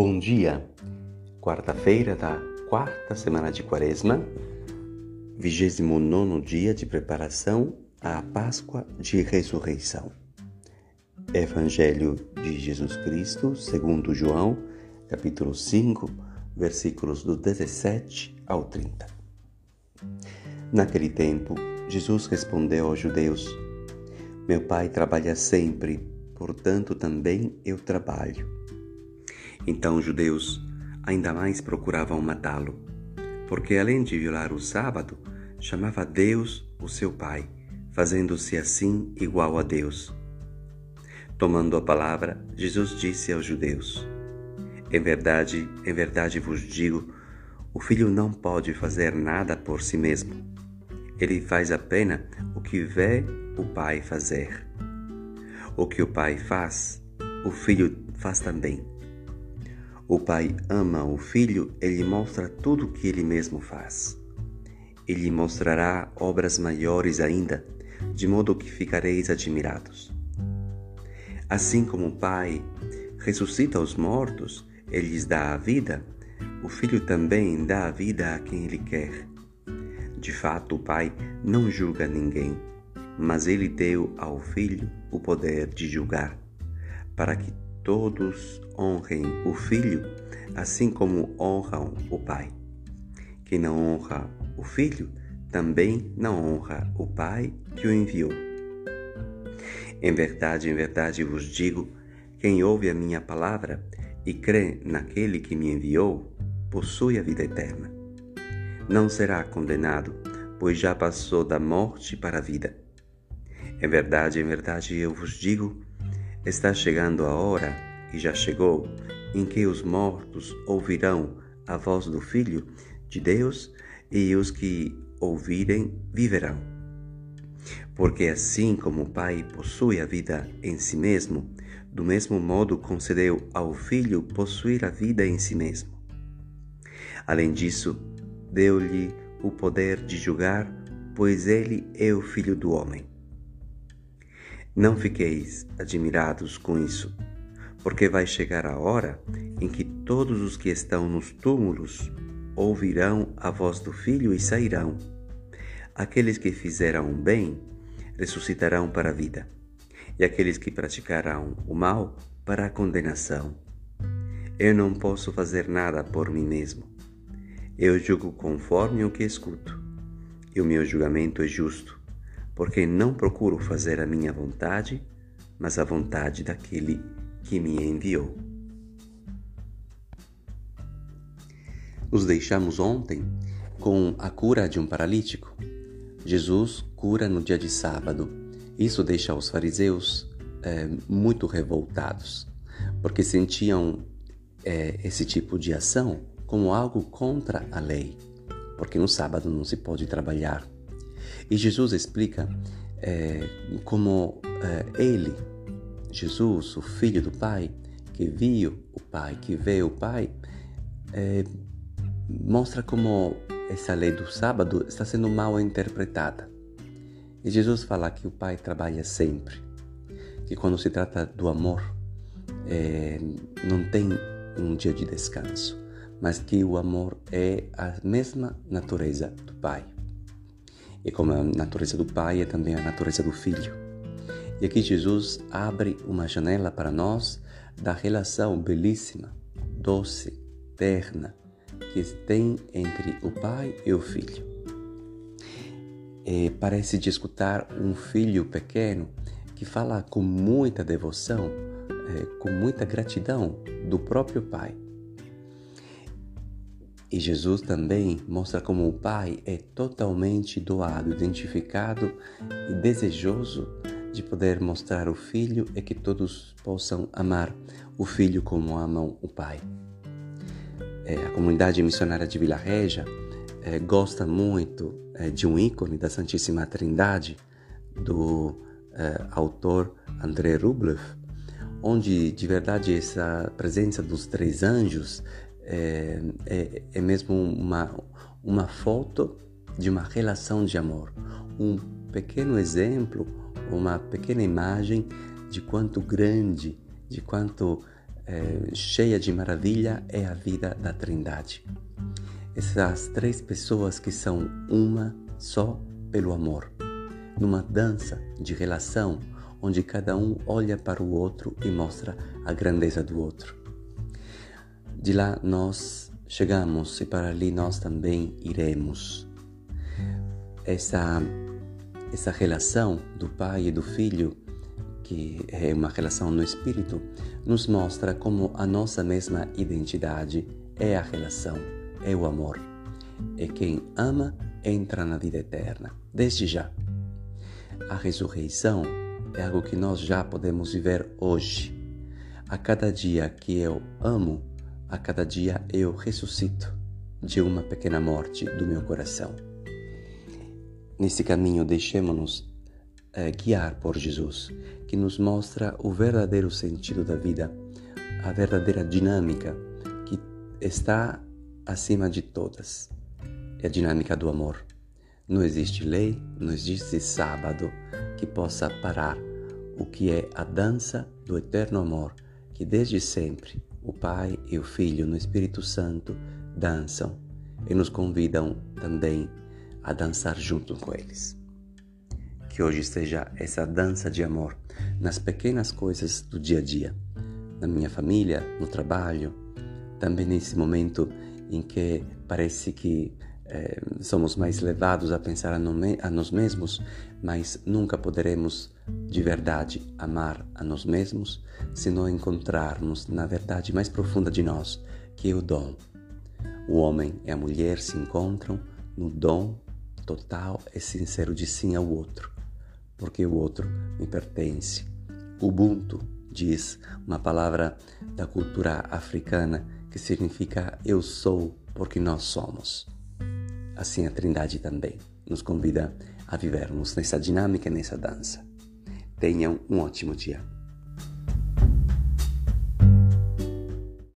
Bom dia! Quarta-feira da quarta semana de Quaresma, 29 dia de preparação à Páscoa de Ressurreição. Evangelho de Jesus Cristo, segundo João, capítulo 5, versículos do 17 ao 30. Naquele tempo, Jesus respondeu aos judeus: Meu pai trabalha sempre, portanto também eu trabalho. Então os judeus ainda mais procuravam matá-lo, porque além de violar o sábado, chamava Deus o seu Pai, fazendo-se assim igual a Deus. Tomando a palavra, Jesus disse aos judeus: Em verdade, em verdade vos digo, o filho não pode fazer nada por si mesmo. Ele faz apenas o que vê o pai fazer. O que o pai faz, o filho faz também. O pai ama o filho, ele mostra tudo o que ele mesmo faz. Ele mostrará obras maiores ainda, de modo que ficareis admirados. Assim como o pai ressuscita os mortos, ele lhes dá a vida, o filho também dá a vida a quem ele quer. De fato, o pai não julga ninguém, mas ele deu ao filho o poder de julgar, para que todos honrem o filho, assim como honram o pai. Quem não honra o filho, também não honra o pai que o enviou. Em verdade, em verdade vos digo: quem ouve a minha palavra e crê naquele que me enviou, possui a vida eterna. Não será condenado, pois já passou da morte para a vida. Em verdade, em verdade eu vos digo: Está chegando a hora, e já chegou, em que os mortos ouvirão a voz do Filho de Deus, e os que ouvirem viverão. Porque assim como o Pai possui a vida em si mesmo, do mesmo modo concedeu ao Filho possuir a vida em si mesmo. Além disso, deu-lhe o poder de julgar, pois ele é o Filho do Homem. Não fiqueis admirados com isso, porque vai chegar a hora em que todos os que estão nos túmulos ouvirão a voz do Filho e sairão. Aqueles que fizeram o bem ressuscitarão para a vida, e aqueles que praticarão o mal para a condenação. Eu não posso fazer nada por mim mesmo. Eu julgo conforme o que escuto, e o meu julgamento é justo porque não procuro fazer a minha vontade, mas a vontade daquele que me enviou. Nos deixamos ontem com a cura de um paralítico. Jesus cura no dia de sábado. Isso deixa os fariseus é, muito revoltados, porque sentiam é, esse tipo de ação como algo contra a lei, porque no sábado não se pode trabalhar e Jesus explica é, como é, ele, Jesus, o Filho do Pai, que viu o Pai, que vê o Pai, é, mostra como essa lei do sábado está sendo mal interpretada. E Jesus fala que o Pai trabalha sempre, que quando se trata do amor, é, não tem um dia de descanso, mas que o amor é a mesma natureza do Pai. E como a natureza do Pai é também a natureza do Filho. E aqui Jesus abre uma janela para nós da relação belíssima, doce, terna, que tem entre o Pai e o Filho. E parece de escutar um filho pequeno que fala com muita devoção, é, com muita gratidão do próprio Pai. E Jesus também mostra como o Pai é totalmente doado, identificado e desejoso de poder mostrar o Filho e que todos possam amar o Filho como amam o Pai. É, a comunidade missionária de Vila Regia é, gosta muito é, de um ícone da Santíssima Trindade do é, autor André Rublev, onde de verdade essa presença dos três anjos é, é, é mesmo uma, uma foto de uma relação de amor, um pequeno exemplo, uma pequena imagem de quanto grande, de quanto é, cheia de maravilha é a vida da Trindade. Essas três pessoas que são uma só pelo amor, numa dança de relação onde cada um olha para o outro e mostra a grandeza do outro. De lá nós chegamos e para ali nós também iremos. Essa, essa relação do pai e do filho, que é uma relação no espírito, nos mostra como a nossa mesma identidade é a relação, é o amor. E quem ama entra na vida eterna, desde já. A ressurreição é algo que nós já podemos viver hoje. A cada dia que eu amo, a cada dia eu ressuscito de uma pequena morte do meu coração. Nesse caminho, deixemos-nos eh, guiar por Jesus, que nos mostra o verdadeiro sentido da vida, a verdadeira dinâmica que está acima de todas. É a dinâmica do amor. Não existe lei, não existe sábado que possa parar o que é a dança do eterno amor que desde sempre o Pai e o Filho no Espírito Santo dançam e nos convidam também a dançar junto com eles. Que hoje seja essa dança de amor nas pequenas coisas do dia a dia, na minha família, no trabalho, também nesse momento em que parece que eh, somos mais levados a pensar a, nome, a nós mesmos, mas nunca poderemos de verdade amar a nós mesmos se não encontrarmos na verdade mais profunda de nós, que é o dom. O homem e a mulher se encontram no dom total e sincero de sim ao outro, porque o outro me pertence. Ubuntu diz uma palavra da cultura africana que significa eu sou porque nós somos. Assim a Trindade também nos convida a vivermos nessa dinâmica nessa dança. Tenham um ótimo dia.